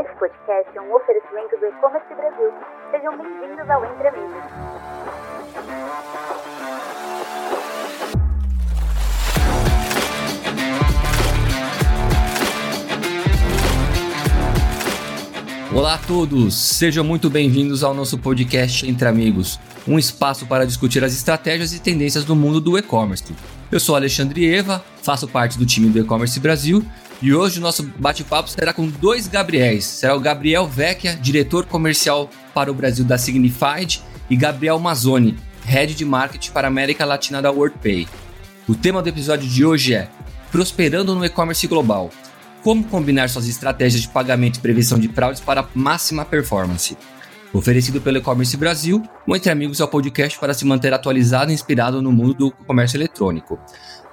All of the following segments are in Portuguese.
Esse podcast é um oferecimento do E-Commerce Brasil. Sejam bem-vindos ao Entre Amigos. Olá a todos, sejam muito bem-vindos ao nosso podcast Entre Amigos, um espaço para discutir as estratégias e tendências do mundo do e-commerce. Eu sou Alexandre Eva, faço parte do time do E-Commerce Brasil e hoje o nosso bate-papo será com dois Gabriéis. Será o Gabriel Vecchia, diretor comercial para o Brasil da Signified, e Gabriel Mazzoni, head de marketing para a América Latina da WorldPay. O tema do episódio de hoje é Prosperando no e-commerce global. Como combinar suas estratégias de pagamento e prevenção de fraudes para máxima performance. Oferecido pelo E-Commerce Brasil, o Entre Amigos é o podcast para se manter atualizado e inspirado no mundo do comércio eletrônico.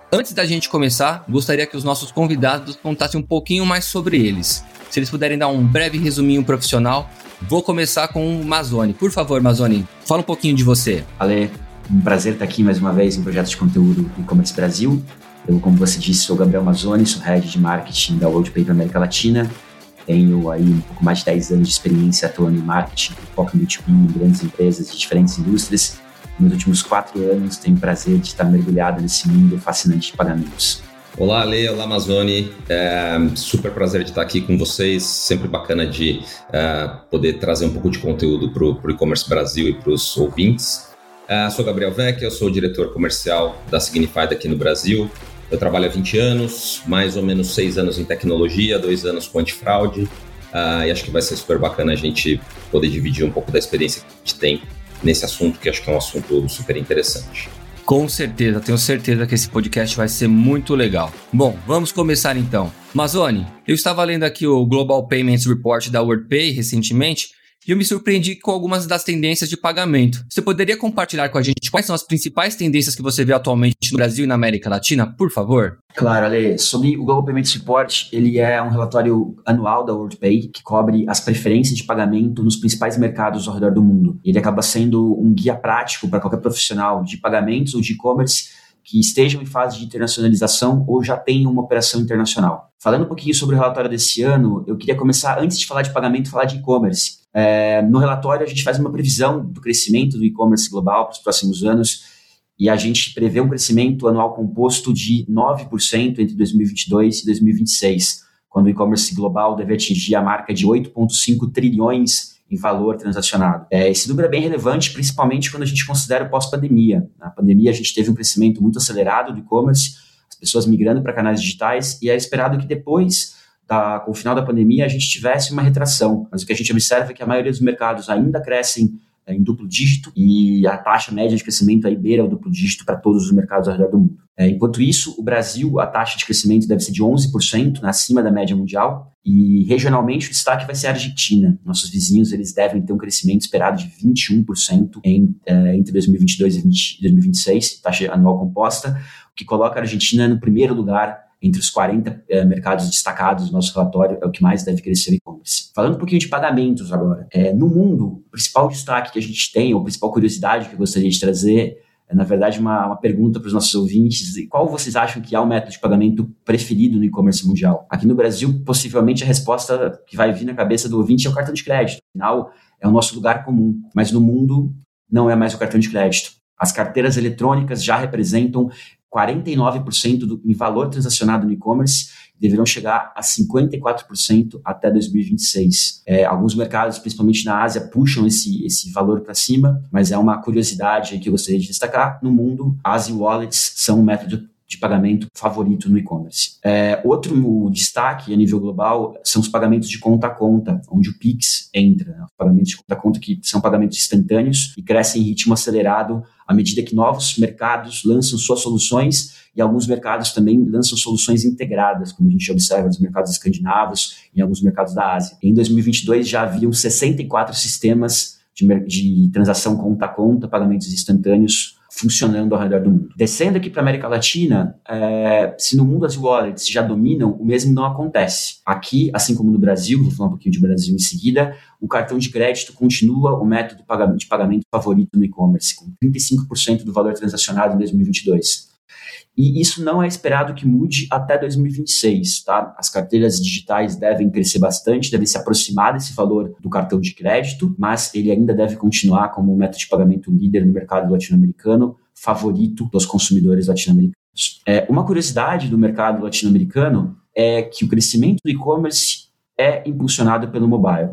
Antes da gente começar, gostaria que os nossos convidados contassem um pouquinho mais sobre eles. Se eles puderem dar um breve resuminho profissional, vou começar com o Mazoni. Por favor, Mazoni, fala um pouquinho de você. Ale, um prazer estar aqui mais uma vez em projeto de conteúdo do e-commerce Brasil. Eu, como você disse, sou Gabriel Mazzoni, sou head de marketing da WorldPay para América Latina. Tenho aí um pouco mais de 10 anos de experiência atuando em marketing, foco em B2B, em grandes empresas de diferentes indústrias nos últimos quatro anos tenho o prazer de estar mergulhado nesse mundo fascinante de pagamentos. Olá, Ale, olá, Amazone. É super prazer de estar aqui com vocês. Sempre bacana de é, poder trazer um pouco de conteúdo para o e-commerce Brasil e para os ouvintes. É, sou Gabriel Vec, eu sou o diretor comercial da Signified aqui no Brasil. Eu trabalho há 20 anos, mais ou menos 6 anos em tecnologia, 2 anos com antifraude. Uh, e acho que vai ser super bacana a gente poder dividir um pouco da experiência que a gente tem nesse assunto, que acho que é um assunto super interessante. Com certeza, tenho certeza que esse podcast vai ser muito legal. Bom, vamos começar então. Mazone, eu estava lendo aqui o Global Payments Report da WorldPay recentemente e eu me surpreendi com algumas das tendências de pagamento. Você poderia compartilhar com a gente quais são as principais tendências que você vê atualmente no Brasil e na América Latina, por favor? Claro, Ale. Sobre o Global Payment Report, ele é um relatório anual da WorldPay que cobre as preferências de pagamento nos principais mercados ao redor do mundo. Ele acaba sendo um guia prático para qualquer profissional de pagamentos ou de e-commerce que estejam em fase de internacionalização ou já tenham uma operação internacional. Falando um pouquinho sobre o relatório desse ano, eu queria começar, antes de falar de pagamento, falar de e-commerce. É, no relatório, a gente faz uma previsão do crescimento do e-commerce global para os próximos anos e a gente prevê um crescimento anual composto de 9% entre 2022 e 2026, quando o e-commerce global deve atingir a marca de 8,5 trilhões em valor transacionado. É, esse número é bem relevante, principalmente quando a gente considera o pós-pandemia. Na pandemia, a gente teve um crescimento muito acelerado do e-commerce, as pessoas migrando para canais digitais, e é esperado que depois, da, com o final da pandemia, a gente tivesse uma retração. Mas o que a gente observa é que a maioria dos mercados ainda crescem em duplo dígito e a taxa média de crescimento aí beira o duplo dígito para todos os mercados ao redor do mundo. É, enquanto isso, o Brasil, a taxa de crescimento deve ser de 11%, né, acima da média mundial, e regionalmente o destaque vai ser a Argentina. Nossos vizinhos eles devem ter um crescimento esperado de 21% em, é, entre 2022 e 20, 2026, taxa anual composta, o que coloca a Argentina no primeiro lugar entre os 40 eh, mercados destacados do nosso relatório, é o que mais deve crescer o e-commerce. Falando um pouquinho de pagamentos agora. É, no mundo, o principal destaque que a gente tem, ou a principal curiosidade que eu gostaria de trazer, é, na verdade, uma, uma pergunta para os nossos ouvintes. Qual vocês acham que é o método de pagamento preferido no e-commerce mundial? Aqui no Brasil, possivelmente a resposta que vai vir na cabeça do ouvinte é o cartão de crédito. Afinal, é o nosso lugar comum. Mas no mundo, não é mais o cartão de crédito. As carteiras eletrônicas já representam 49% do, em valor transacionado no e-commerce deverão chegar a 54% até 2026. É, alguns mercados, principalmente na Ásia, puxam esse, esse valor para cima, mas é uma curiosidade que eu gostaria de destacar. No mundo, as e-wallets são um método de pagamento favorito no e-commerce. É, outro destaque a nível global são os pagamentos de conta a conta, onde o Pix entra. Né? Os pagamentos de conta a conta que são pagamentos instantâneos e crescem em ritmo acelerado à medida que novos mercados lançam suas soluções e alguns mercados também lançam soluções integradas, como a gente observa nos mercados escandinavos e em alguns mercados da Ásia. Em 2022 já haviam 64 sistemas de, de transação conta a conta, pagamentos instantâneos funcionando ao redor do mundo. Descendo aqui para a América Latina, é, se no mundo as wallets já dominam, o mesmo não acontece. Aqui, assim como no Brasil, vou falar um pouquinho de Brasil em seguida, o cartão de crédito continua o método de pagamento favorito no e-commerce, com 35% do valor transacionado em 2022. E isso não é esperado que mude até 2026, tá? As carteiras digitais devem crescer bastante, devem se aproximar desse valor do cartão de crédito, mas ele ainda deve continuar como método de pagamento líder no mercado latino-americano, favorito dos consumidores latino-americanos. É, uma curiosidade do mercado latino-americano é que o crescimento do e-commerce é impulsionado pelo mobile.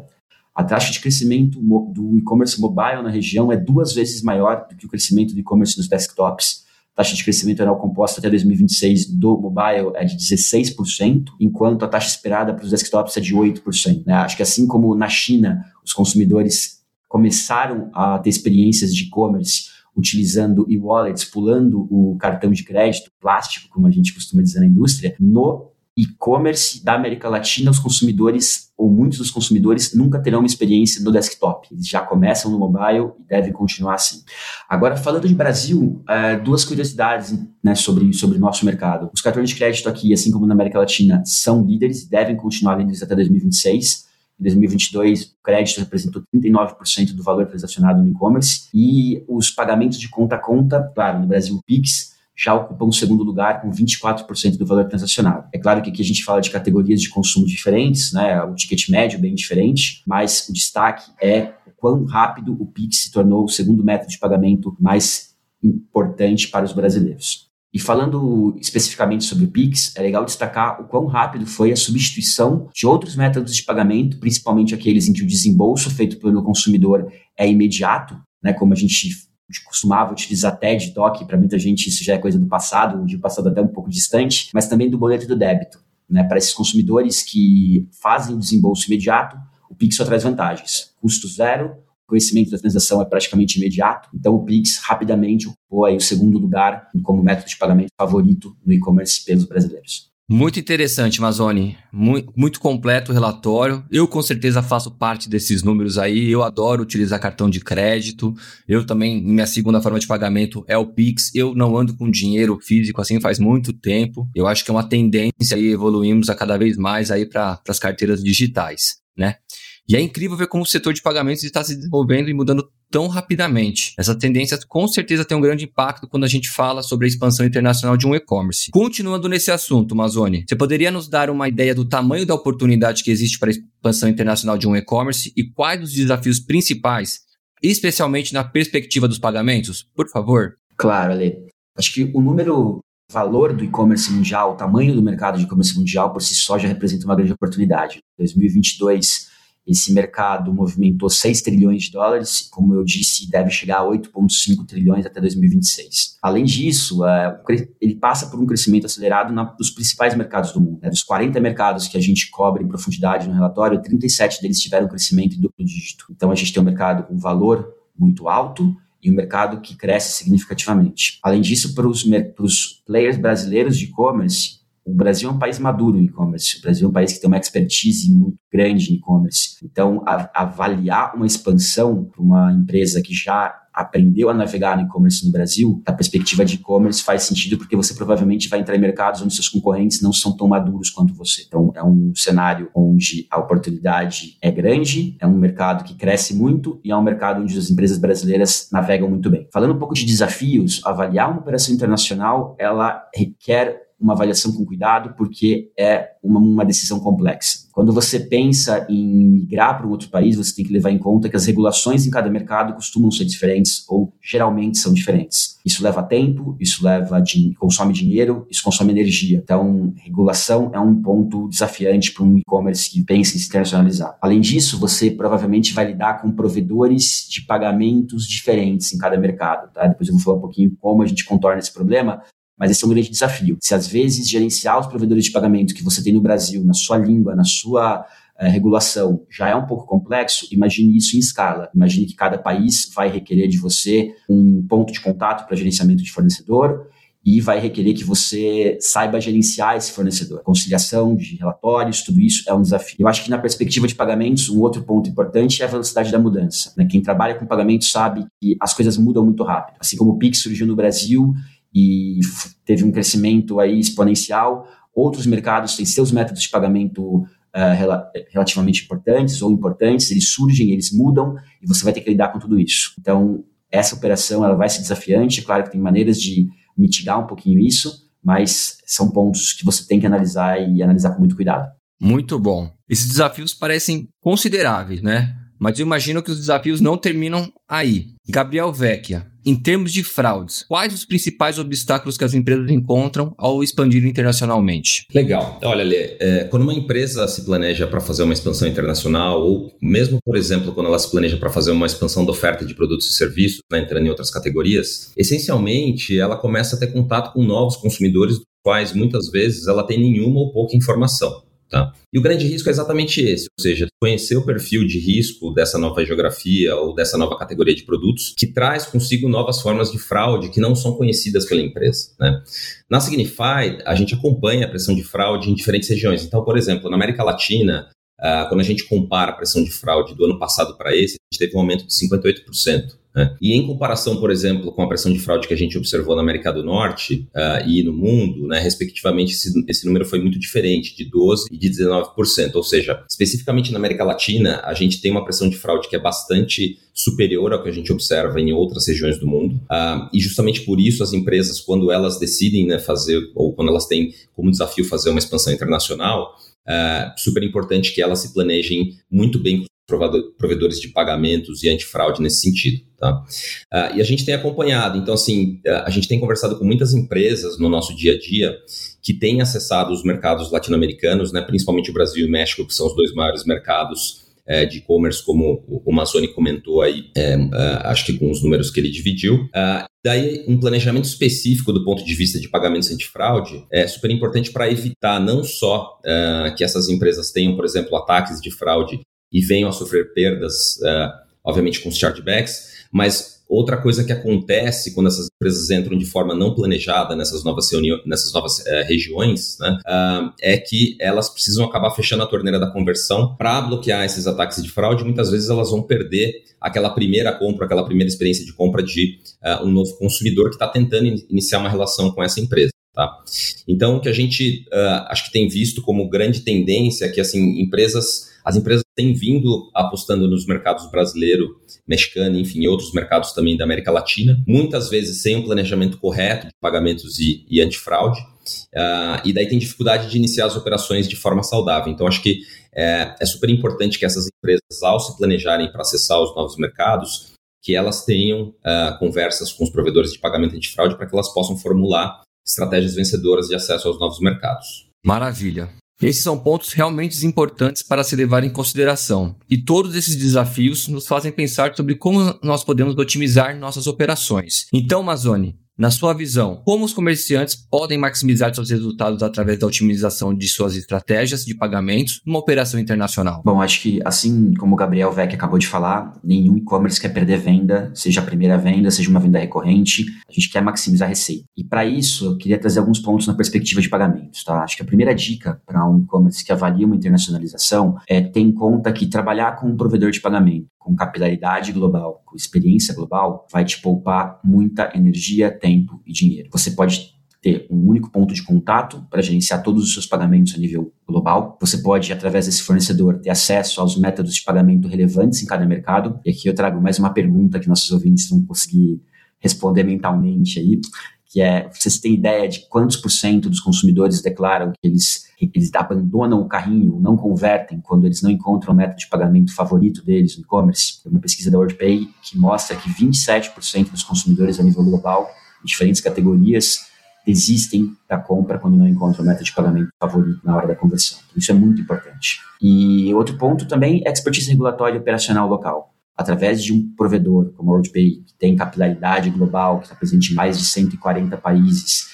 A taxa de crescimento do e-commerce mobile na região é duas vezes maior do que o crescimento do e-commerce nos desktops taxa de crescimento anual composta até 2026 do mobile é de 16%, enquanto a taxa esperada para os desktops é de 8%. Né? Acho que assim como na China os consumidores começaram a ter experiências de e-commerce utilizando e-wallets, pulando o cartão de crédito plástico, como a gente costuma dizer na indústria, no e-commerce da América Latina, os consumidores, ou muitos dos consumidores, nunca terão uma experiência no desktop. Eles já começam no mobile e devem continuar assim. Agora, falando de Brasil, é, duas curiosidades né, sobre, sobre o nosso mercado. Os cartões de crédito aqui, assim como na América Latina, são líderes e devem continuar líderes até 2026. Em 2022, o crédito representou 39% do valor transacionado no e-commerce e os pagamentos de conta a conta, claro, no Brasil, o Pix, já ocupam o segundo lugar com 24% do valor transacionado. É claro que aqui a gente fala de categorias de consumo diferentes, né? O ticket médio bem diferente, mas o destaque é o quão rápido o Pix se tornou o segundo método de pagamento mais importante para os brasileiros. E falando especificamente sobre o Pix, é legal destacar o quão rápido foi a substituição de outros métodos de pagamento, principalmente aqueles em que o desembolso feito pelo consumidor é imediato, né, como a gente costumava utilizar TED, DOC, para muita gente isso já é coisa do passado, de um passado até um pouco distante, mas também do boleto do débito. Né? Para esses consumidores que fazem o desembolso imediato, o Pix só traz vantagens. Custo zero, conhecimento da transação é praticamente imediato, então o Pix rapidamente ocupou aí o segundo lugar como método de pagamento favorito no e-commerce pelos brasileiros. Muito interessante, Mazoni. Muito, muito, completo o relatório. Eu com certeza faço parte desses números aí. Eu adoro utilizar cartão de crédito. Eu também, minha segunda forma de pagamento é o Pix. Eu não ando com dinheiro físico assim faz muito tempo. Eu acho que é uma tendência e evoluímos a cada vez mais aí para as carteiras digitais, né? E é incrível ver como o setor de pagamentos está se desenvolvendo e mudando tão rapidamente. Essa tendência com certeza tem um grande impacto quando a gente fala sobre a expansão internacional de um e-commerce. Continuando nesse assunto, Mazone, você poderia nos dar uma ideia do tamanho da oportunidade que existe para a expansão internacional de um e-commerce e quais os desafios principais, especialmente na perspectiva dos pagamentos? Por favor. Claro, Ale. Acho que o número valor do e-commerce mundial, o tamanho do mercado de e-commerce mundial por si só já representa uma grande oportunidade. 2022 esse mercado movimentou 6 trilhões de dólares, como eu disse, deve chegar a 8,5 trilhões até 2026. Além disso, é, ele passa por um crescimento acelerado nos principais mercados do mundo. Né? Dos 40 mercados que a gente cobre em profundidade no relatório, 37 deles tiveram crescimento em duplo dígito. Então a gente tem um mercado com valor muito alto e um mercado que cresce significativamente. Além disso, para os players brasileiros de e-commerce, o Brasil é um país maduro em e-commerce. O Brasil é um país que tem uma expertise muito grande em e-commerce. Então, avaliar uma expansão para uma empresa que já aprendeu a navegar no e-commerce no Brasil, da perspectiva de e-commerce faz sentido porque você provavelmente vai entrar em mercados onde seus concorrentes não são tão maduros quanto você. Então, é um cenário onde a oportunidade é grande, é um mercado que cresce muito e é um mercado onde as empresas brasileiras navegam muito bem. Falando um pouco de desafios, avaliar uma operação internacional, ela requer uma avaliação com cuidado, porque é uma, uma decisão complexa. Quando você pensa em migrar para um outro país, você tem que levar em conta que as regulações em cada mercado costumam ser diferentes ou geralmente são diferentes. Isso leva tempo, isso leva de, consome dinheiro, isso consome energia. Então, regulação é um ponto desafiante para um e-commerce que pensa em se internacionalizar. Além disso, você provavelmente vai lidar com provedores de pagamentos diferentes em cada mercado. Tá? Depois eu vou falar um pouquinho como a gente contorna esse problema, mas esse é um grande desafio. Se às vezes gerenciar os provedores de pagamento que você tem no Brasil, na sua língua, na sua eh, regulação, já é um pouco complexo, imagine isso em escala. Imagine que cada país vai requerer de você um ponto de contato para gerenciamento de fornecedor e vai requerer que você saiba gerenciar esse fornecedor. Conciliação de relatórios, tudo isso é um desafio. Eu acho que na perspectiva de pagamentos, um outro ponto importante é a velocidade da mudança. Né? Quem trabalha com pagamentos sabe que as coisas mudam muito rápido. Assim como o Pix surgiu no Brasil e teve um crescimento aí exponencial. Outros mercados têm seus métodos de pagamento uh, rela relativamente importantes ou importantes, eles surgem, eles mudam e você vai ter que lidar com tudo isso. Então, essa operação ela vai ser desafiante, é claro que tem maneiras de mitigar um pouquinho isso, mas são pontos que você tem que analisar e analisar com muito cuidado. Muito bom. Esses desafios parecem consideráveis, né? Mas eu imagino que os desafios não terminam aí. Gabriel Vecchia, em termos de fraudes, quais os principais obstáculos que as empresas encontram ao expandir internacionalmente? Legal. Olha, Lê, é, quando uma empresa se planeja para fazer uma expansão internacional, ou mesmo, por exemplo, quando ela se planeja para fazer uma expansão da oferta de produtos e serviços, né, entrando em outras categorias, essencialmente ela começa a ter contato com novos consumidores, dos quais muitas vezes ela tem nenhuma ou pouca informação. Tá? E o grande risco é exatamente esse, ou seja, conhecer o perfil de risco dessa nova geografia ou dessa nova categoria de produtos que traz consigo novas formas de fraude que não são conhecidas pela empresa. Né? Na Signify, a gente acompanha a pressão de fraude em diferentes regiões. Então, por exemplo, na América Latina, uh, quando a gente compara a pressão de fraude do ano passado para esse, a gente teve um aumento de 58%. Né? E em comparação, por exemplo, com a pressão de fraude que a gente observou na América do Norte uh, e no mundo, né, respectivamente, esse, esse, número foi muito diferente, de 12% e de 19%. Ou seja, especificamente na América Latina, a gente tem uma pressão de fraude que é bastante superior ao que a gente observa em outras regiões do mundo. Uh, e justamente por isso as empresas, quando elas decidem né, fazer, ou quando elas têm como desafio fazer uma expansão internacional, Uh, super importante que elas se planejem muito bem provedores de pagamentos e antifraude nesse sentido. Tá? Uh, e a gente tem acompanhado, então assim, a gente tem conversado com muitas empresas no nosso dia a dia que têm acessado os mercados latino-americanos, né, principalmente o Brasil e o México, que são os dois maiores mercados é, de e-commerce, como o Mazzoni comentou aí, é, é, acho que com os números que ele dividiu. Uh, daí, um planejamento específico do ponto de vista de pagamentos antifraude é super importante para evitar não só uh, que essas empresas tenham, por exemplo, ataques de fraude e venham a sofrer perdas, uh, obviamente com os chargebacks, mas outra coisa que acontece quando essas empresas entram de forma não planejada nessas novas, nessas novas uh, regiões, né, uh, é que elas precisam acabar fechando a torneira da conversão para bloquear esses ataques de fraude. Muitas vezes elas vão perder aquela primeira compra, aquela primeira experiência de compra de um novo consumidor que está tentando in iniciar uma relação com essa empresa. Tá? Então, o que a gente acho que tem visto como grande tendência é que assim, empresas as empresas têm vindo apostando nos mercados brasileiro, mexicano, enfim, outros mercados também da América Latina, muitas vezes sem um planejamento correto de pagamentos e, e antifraude. Uh, e daí tem dificuldade de iniciar as operações de forma saudável. Então, acho que é, é super importante que essas empresas, ao se planejarem para acessar os novos mercados, que elas tenham uh, conversas com os provedores de pagamento antifraude para que elas possam formular estratégias vencedoras de acesso aos novos mercados. Maravilha. Esses são pontos realmente importantes para se levar em consideração. E todos esses desafios nos fazem pensar sobre como nós podemos otimizar nossas operações. Então, Mazone, na sua visão, como os comerciantes podem maximizar seus resultados através da otimização de suas estratégias de pagamentos numa operação internacional? Bom, acho que assim como o Gabriel Vec acabou de falar, nenhum e-commerce quer perder venda, seja a primeira venda, seja uma venda recorrente, a gente quer maximizar a receita. E para isso, eu queria trazer alguns pontos na perspectiva de pagamentos, tá? Acho que a primeira dica para um e-commerce que avalia uma internacionalização é ter em conta que trabalhar com um provedor de pagamento com capilaridade global, com experiência global, vai te poupar muita energia, tempo e dinheiro. Você pode ter um único ponto de contato para gerenciar todos os seus pagamentos a nível global. Você pode, através desse fornecedor, ter acesso aos métodos de pagamento relevantes em cada mercado. E aqui eu trago mais uma pergunta que nossos ouvintes vão conseguir responder mentalmente aí, que é, vocês têm ideia de quantos por cento dos consumidores declaram que eles, eles abandonam o carrinho, não convertem quando eles não encontram o método de pagamento favorito deles no e-commerce? Tem uma pesquisa da WorldPay que mostra que 27% dos consumidores a nível global, em diferentes categorias, desistem da compra quando não encontram o método de pagamento favorito na hora da conversão. Então, isso é muito importante. E outro ponto também é expertise regulatória e operacional local através de um provedor como a WorldPay, que tem capilaridade global, que está presente em mais de 140 países,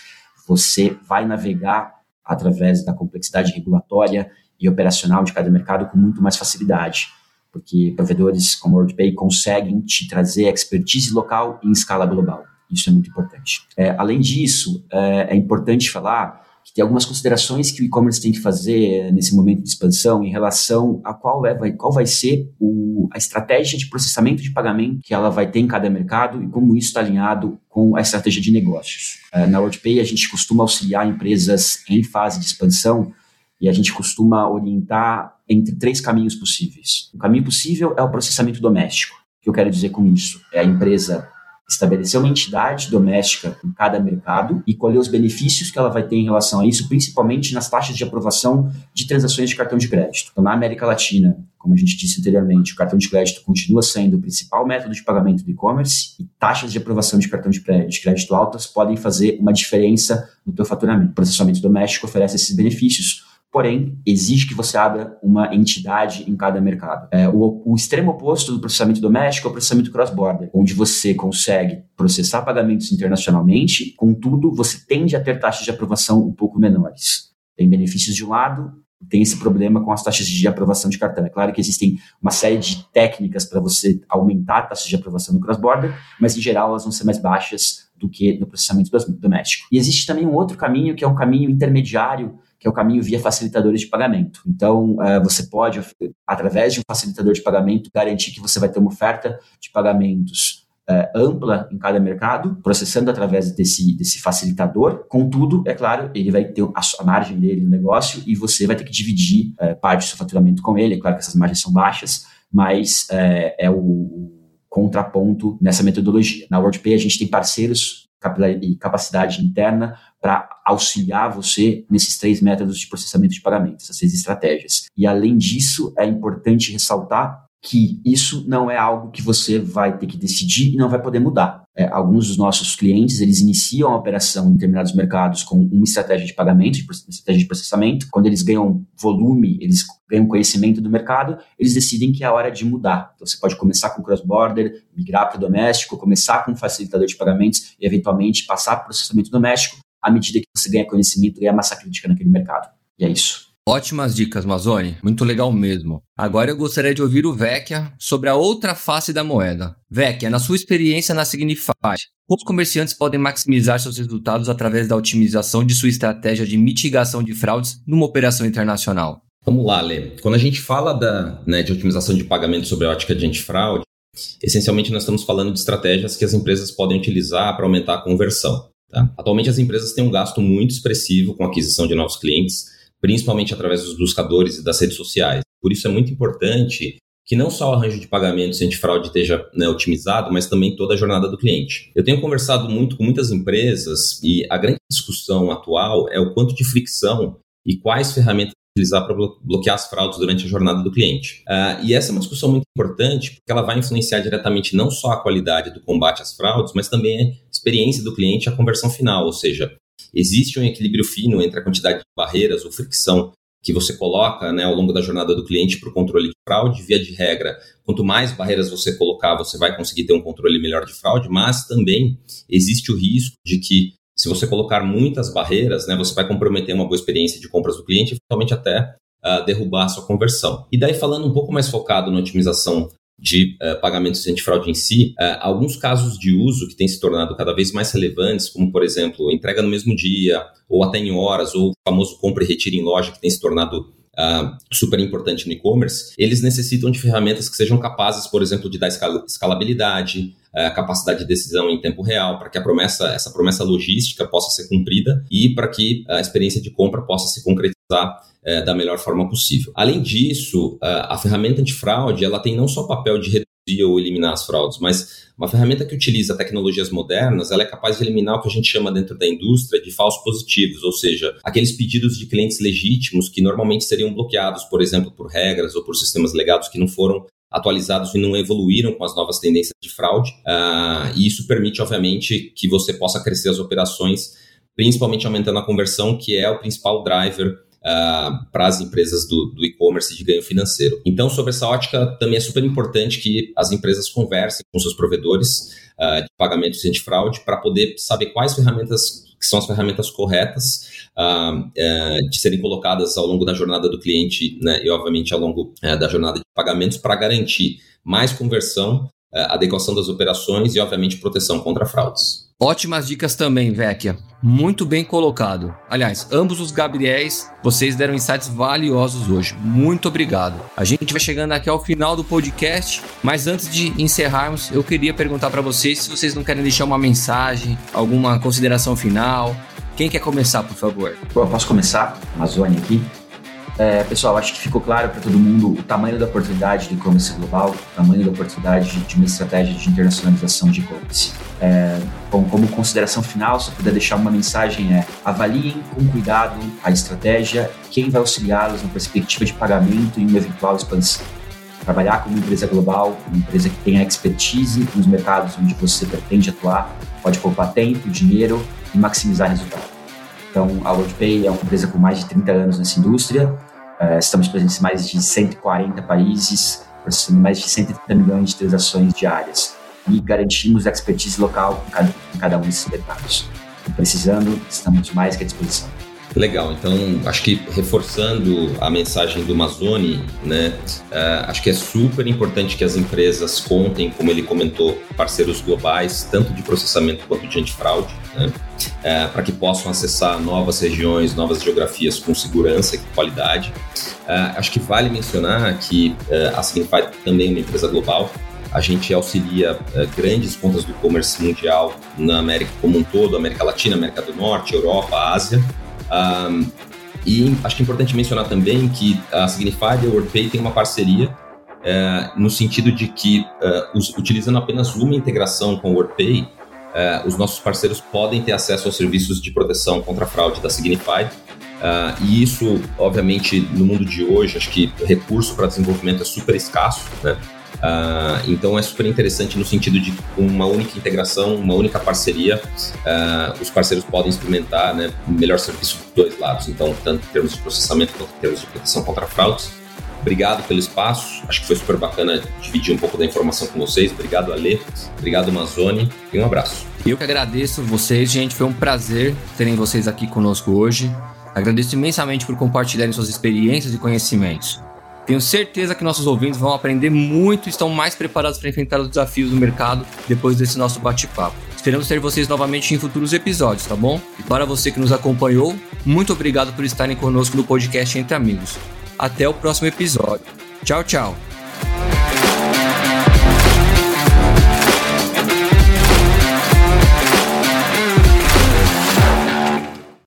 você vai navegar através da complexidade regulatória e operacional de cada mercado com muito mais facilidade, porque provedores como a WorldPay conseguem te trazer expertise local em escala global. Isso é muito importante. É, além disso, é, é importante falar que tem algumas considerações que o e-commerce tem que fazer nesse momento de expansão em relação a qual, é, vai, qual vai ser o, a estratégia de processamento de pagamento que ela vai ter em cada mercado e como isso está alinhado com a estratégia de negócios. Uh, na WorldPay, a gente costuma auxiliar empresas em fase de expansão e a gente costuma orientar entre três caminhos possíveis. O caminho possível é o processamento doméstico. O que eu quero dizer com isso? É a empresa estabelecer uma entidade doméstica em cada mercado e colher os benefícios que ela vai ter em relação a isso, principalmente nas taxas de aprovação de transações de cartão de crédito. Então, na América Latina, como a gente disse anteriormente, o cartão de crédito continua sendo o principal método de pagamento do e-commerce e taxas de aprovação de cartão de crédito altas podem fazer uma diferença no teu faturamento. O processamento doméstico oferece esses benefícios, porém exige que você abra uma entidade em cada mercado. É, o, o, extremo oposto do processamento doméstico é o processamento cross-border, onde você consegue processar pagamentos internacionalmente, contudo, você tende a ter taxas de aprovação um pouco menores. Tem benefícios de um lado, tem esse problema com as taxas de aprovação de cartão. É claro que existem uma série de técnicas para você aumentar a taxa de aprovação no cross-border, mas em geral elas vão ser mais baixas do que no processamento doméstico. E existe também um outro caminho que é um caminho intermediário, que é o caminho via facilitadores de pagamento. Então, uh, você pode, através de um facilitador de pagamento, garantir que você vai ter uma oferta de pagamentos é, ampla em cada mercado, processando através desse, desse facilitador. Contudo, é claro, ele vai ter a, a margem dele no negócio e você vai ter que dividir é, parte do seu faturamento com ele. É claro que essas margens são baixas, mas é, é o contraponto nessa metodologia. Na WordPay, a gente tem parceiros e capacidade interna para auxiliar você nesses três métodos de processamento de pagamentos, essas seis estratégias. E além disso, é importante ressaltar que isso não é algo que você vai ter que decidir e não vai poder mudar. É, alguns dos nossos clientes, eles iniciam a operação em determinados mercados com uma estratégia de pagamento, uma estratégia de processamento. Quando eles ganham volume, eles ganham conhecimento do mercado, eles decidem que é a hora de mudar. Então, você pode começar com cross-border, migrar para o doméstico, começar com um facilitador de pagamentos e, eventualmente, passar para o processamento doméstico à medida que você ganha conhecimento ganha massa crítica naquele mercado. E é isso. Ótimas dicas, Mazone. Muito legal mesmo. Agora eu gostaria de ouvir o Vecchia sobre a outra face da moeda. Vecchia, na sua experiência na Signify, como os comerciantes podem maximizar seus resultados através da otimização de sua estratégia de mitigação de fraudes numa operação internacional? Vamos lá, Lê. Quando a gente fala da, né, de otimização de pagamento sobre a ótica de antifraude, essencialmente nós estamos falando de estratégias que as empresas podem utilizar para aumentar a conversão. Tá? Atualmente as empresas têm um gasto muito expressivo com a aquisição de novos clientes, principalmente através dos buscadores e das redes sociais. Por isso é muito importante que não só o arranjo de pagamentos antifraude esteja né, otimizado, mas também toda a jornada do cliente. Eu tenho conversado muito com muitas empresas e a grande discussão atual é o quanto de fricção e quais ferramentas utilizar para bloquear as fraudes durante a jornada do cliente. Uh, e essa é uma discussão muito importante porque ela vai influenciar diretamente não só a qualidade do combate às fraudes, mas também a experiência do cliente e a conversão final, ou seja, existe um equilíbrio fino entre a quantidade de barreiras ou fricção que você coloca né, ao longo da jornada do cliente para o controle de fraude. Via de regra, quanto mais barreiras você colocar, você vai conseguir ter um controle melhor de fraude, mas também existe o risco de que, se você colocar muitas barreiras, né, você vai comprometer uma boa experiência de compras do cliente e, eventualmente, até uh, derrubar a sua conversão. E daí, falando um pouco mais focado na otimização de uh, pagamentos antifraude em si, uh, alguns casos de uso que têm se tornado cada vez mais relevantes, como por exemplo, entrega no mesmo dia, ou até em horas, ou o famoso compra e retira em loja, que tem se tornado Uh, super importante no e-commerce, eles necessitam de ferramentas que sejam capazes, por exemplo, de dar escalabilidade, uh, capacidade de decisão em tempo real, para que a promessa, essa promessa logística possa ser cumprida e para que a experiência de compra possa se concretizar uh, da melhor forma possível. Além disso, a ferramenta antifraude ela tem não só o papel de reduzir ou eliminar as fraudes, mas uma ferramenta que utiliza tecnologias modernas, ela é capaz de eliminar o que a gente chama dentro da indústria de falsos positivos, ou seja, aqueles pedidos de clientes legítimos que normalmente seriam bloqueados, por exemplo, por regras ou por sistemas legados que não foram atualizados e não evoluíram com as novas tendências de fraude. Uh, e isso permite, obviamente, que você possa crescer as operações, principalmente aumentando a conversão, que é o principal driver uh, para as empresas do, do e-commerce de ganho financeiro. Então, sobre essa ótica, também é super importante que as empresas conversem com seus provedores uh, de pagamentos antifraude para poder saber quais ferramentas que são as ferramentas corretas uh, de serem colocadas ao longo da jornada do cliente né, e, obviamente, ao longo uh, da jornada de pagamentos para garantir mais conversão, uh, adequação das operações e, obviamente, proteção contra fraudes. Ótimas dicas também, Vecchia. Muito bem colocado. Aliás, ambos os Gabriéis, vocês deram insights valiosos hoje. Muito obrigado. A gente vai chegando aqui ao final do podcast, mas antes de encerrarmos, eu queria perguntar para vocês se vocês não querem deixar uma mensagem, alguma consideração final. Quem quer começar, por favor? Bom, eu posso começar, Amazônia aqui. É, pessoal, acho que ficou claro para todo mundo o tamanho da oportunidade do e-commerce global, o tamanho da oportunidade de uma estratégia de internacionalização de e-commerce. É, bom, como consideração final, se eu puder deixar uma mensagem é avaliem com cuidado a estratégia, quem vai auxiliá-los na perspectiva de pagamento e uma eventual expansão. Trabalhar como empresa global, uma empresa que tenha expertise nos mercados onde você pretende atuar, pode poupar tempo, dinheiro e maximizar resultado. Então, a WorldPay é uma empresa com mais de 30 anos nessa indústria, estamos presentes em mais de 140 países, processando mais de 130 milhões de transações diárias e garantimos expertise local em cada, em cada um desses mercados. precisando, estamos mais que à disposição. Legal, então acho que reforçando a mensagem do Mazone, né, uh, acho que é super importante que as empresas contem, como ele comentou, parceiros globais, tanto de processamento quanto de antifraude, né, uh, para que possam acessar novas regiões, novas geografias com segurança e qualidade. Uh, acho que vale mencionar que a Signify também é uma empresa global, a gente auxilia grandes pontas do e-commerce mundial na América como um todo, América Latina, América do Norte, Europa, Ásia. Um, e acho que é importante mencionar também que a Signify e a WordPay têm uma parceria é, no sentido de que, os, utilizando apenas uma integração com o WordPay, uh, os nossos parceiros podem ter acesso aos serviços de proteção contra fraude da Signify. Uh, e isso, obviamente, no mundo de hoje, acho que recurso para desenvolvimento é super escasso, né? Uh, então é super interessante no sentido de uma única integração, uma única parceria, uh, os parceiros podem experimentar né, melhor serviço dos dois lados, então tanto em termos de processamento quanto em termos de proteção contra fraudes. Obrigado pelo espaço, acho que foi super bacana dividir um pouco da informação com vocês. Obrigado, Ale, obrigado, Amazone, e um abraço. Eu que agradeço vocês, gente, foi um prazer terem vocês aqui conosco hoje. Agradeço imensamente por compartilharem suas experiências e conhecimentos. Tenho certeza que nossos ouvintes vão aprender muito e estão mais preparados para enfrentar os desafios do mercado depois desse nosso bate-papo. Esperamos ter vocês novamente em futuros episódios, tá bom? E para você que nos acompanhou, muito obrigado por estarem conosco no podcast Entre Amigos. Até o próximo episódio. Tchau, tchau.